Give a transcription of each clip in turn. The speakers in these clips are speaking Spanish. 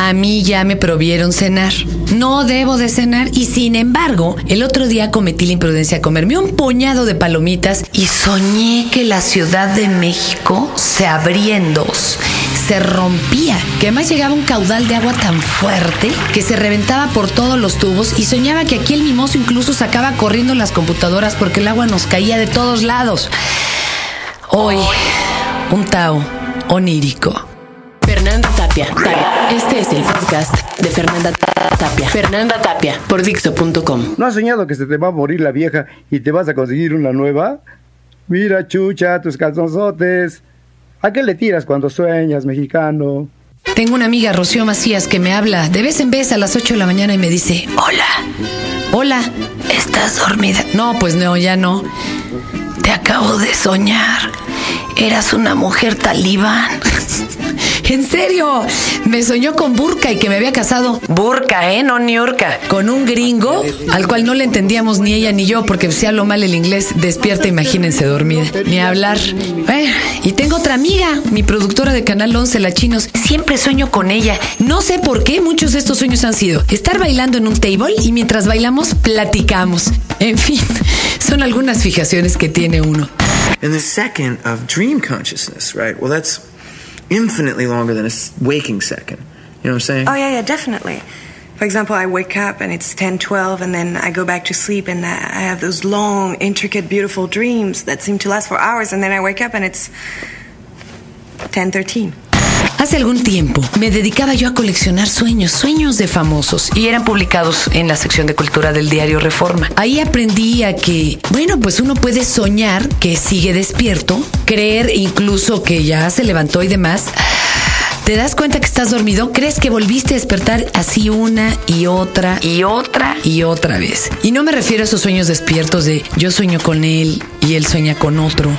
a mí ya me provieron cenar. No debo de cenar y sin embargo, el otro día cometí la imprudencia de comerme un puñado de palomitas y soñé que la Ciudad de México se abría en dos se rompía, que además llegaba un caudal de agua tan fuerte que se reventaba por todos los tubos y soñaba que aquí el mimoso incluso sacaba corriendo las computadoras porque el agua nos caía de todos lados. Hoy, un Tao onírico. Tapia. Este es el podcast de Fernanda Tapia. Fernanda Tapia por Dixo.com. ¿No has soñado que se te va a morir la vieja y te vas a conseguir una nueva? Mira, chucha, tus calzonzotes. ¿A qué le tiras cuando sueñas, mexicano? Tengo una amiga, Rocío Macías, que me habla de vez en vez a las 8 de la mañana y me dice, hola, hola, ¿estás dormida? No, pues no, ya no. Te acabo de soñar. Eras una mujer talibán. En serio, me soñó con Burka y que me había casado. Burka, ¿eh? No Niurka. Con un gringo al cual no le entendíamos ni ella ni yo porque si hablo mal el inglés, despierta, imagínense dormida. Ni hablar. Eh, y tengo otra amiga, mi productora de Canal 11, La Chinos. Siempre sueño con ella. No sé por qué muchos de estos sueños han sido estar bailando en un table y mientras bailamos platicamos. En fin, son algunas fijaciones que tiene uno. And the second of dream consciousness, right? Well, that's infinitely longer than a waking second. You know what I'm saying? Oh, yeah, yeah, definitely. For example, I wake up and it's 10, 12, and then I go back to sleep and I have those long, intricate, beautiful dreams that seem to last for hours, and then I wake up and it's 10, 13. Hace algún tiempo me dedicaba yo a coleccionar sueños, sueños de famosos, y eran publicados en la sección de cultura del diario Reforma. Ahí aprendí a que, bueno, pues uno puede soñar que sigue despierto, creer incluso que ya se levantó y demás. ¿Te das cuenta que estás dormido? ¿Crees que volviste a despertar así una y otra y otra y otra vez? Y no me refiero a esos sueños despiertos de yo sueño con él y él sueña con otro.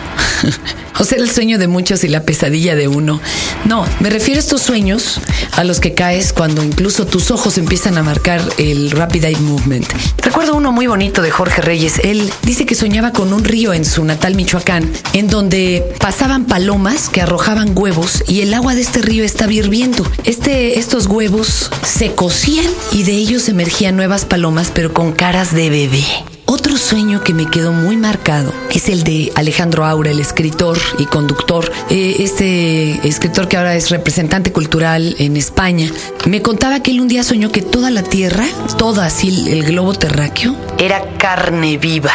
o sea, el sueño de muchos y la pesadilla de uno. No, me refiero a estos sueños a los que caes cuando incluso tus ojos empiezan a marcar el Rapid Eye Movement. Recuerdo uno muy bonito de Jorge Reyes. Él dice que soñaba con un río en su natal Michoacán, en donde pasaban palomas que arrojaban huevos y el agua de este río estaba hirviendo. Este, estos huevos se cocían y de ellos emergían nuevas palomas, pero con caras de bebé. Otro sueño que me quedó muy marcado es el de Alejandro Aura, el escritor y conductor. Eh, este escritor que ahora es representante cultural en España, me contaba que él un día soñó que toda la Tierra, toda así el globo terráqueo, era carne viva,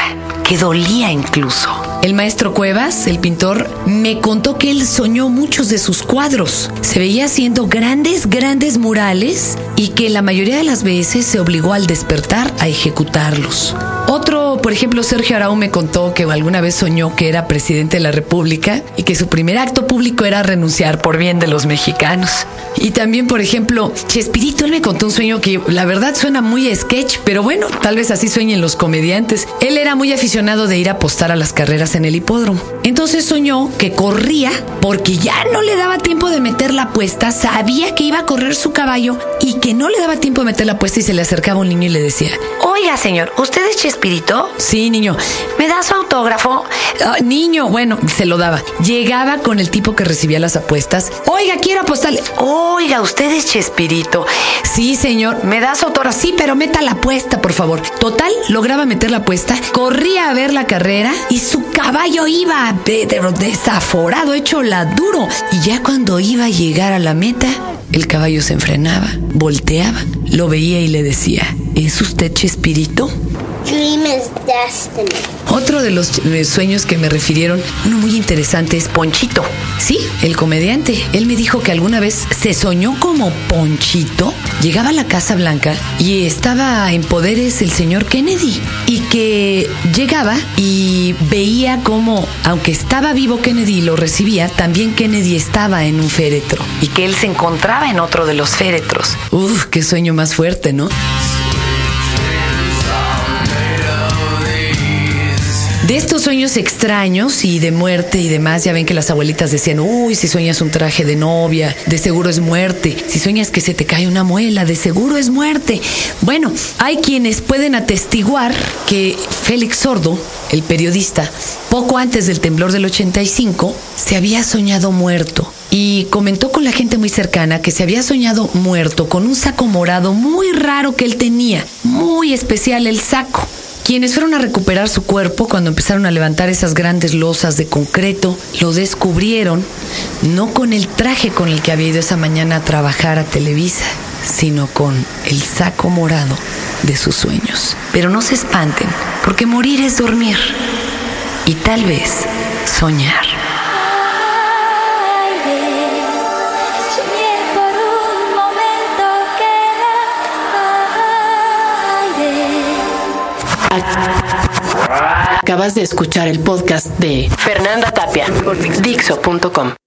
que dolía incluso. El maestro Cuevas, el pintor, me contó que él soñó muchos de sus cuadros. Se veía haciendo grandes, grandes murales y que la mayoría de las veces se obligó al despertar a ejecutarlos. Otro, por ejemplo, Sergio Arau me contó que alguna vez soñó que era presidente de la República y que su primer acto público era renunciar por bien de los mexicanos. Y también, por ejemplo, Chespirito, él me contó un sueño que la verdad suena muy sketch, pero bueno, tal vez así sueñen los comediantes. Él era muy aficionado de ir a apostar a las carreras en el hipódromo. Entonces soñó que corría porque ya no le daba tiempo de meter la apuesta, sabía que iba a correr su caballo y que no le daba tiempo de meter la apuesta y se le acercaba un niño y le decía, Oiga, señor, ¿usted es Chespirito? Sí, niño. ¿Me da su autógrafo? Ah, niño, bueno, se lo daba. Llegaba con el tipo que recibía las apuestas. Oiga, quiero apostarle. Oiga, usted es Chespirito. Sí, señor. ¿Me da su autógrafo? Sí, pero meta la apuesta, por favor. Total, lograba meter la apuesta, corría a ver la carrera y su caballo iba de- de- desaforado, hecho la duro. Y ya cuando iba a llegar a la meta, el caballo se enfrenaba, volteaba, lo veía y le decía, ¿es usted Chespirito? Dream is destiny. Otro de los sueños que me refirieron, uno muy interesante, es Ponchito. Sí, el comediante. Él me dijo que alguna vez se soñó como Ponchito. Llegaba a la Casa Blanca y estaba en poderes el señor Kennedy. Y que llegaba y veía como, aunque estaba vivo Kennedy y lo recibía, también Kennedy estaba en un féretro. Y que él se encontraba en otro de los féretros. Uf, qué sueño más fuerte, ¿no? De estos sueños extraños y de muerte y demás, ya ven que las abuelitas decían, uy, si sueñas un traje de novia, de seguro es muerte. Si sueñas que se te cae una muela, de seguro es muerte. Bueno, hay quienes pueden atestiguar que Félix Sordo, el periodista, poco antes del temblor del 85, se había soñado muerto y comentó con la gente muy cercana que se había soñado muerto con un saco morado muy raro que él tenía, muy especial el saco. Quienes fueron a recuperar su cuerpo cuando empezaron a levantar esas grandes losas de concreto, lo descubrieron no con el traje con el que había ido esa mañana a trabajar a Televisa, sino con el saco morado de sus sueños. Pero no se espanten, porque morir es dormir y tal vez soñar. Acabas de escuchar el podcast de Fernanda Tapia por Dixo.com.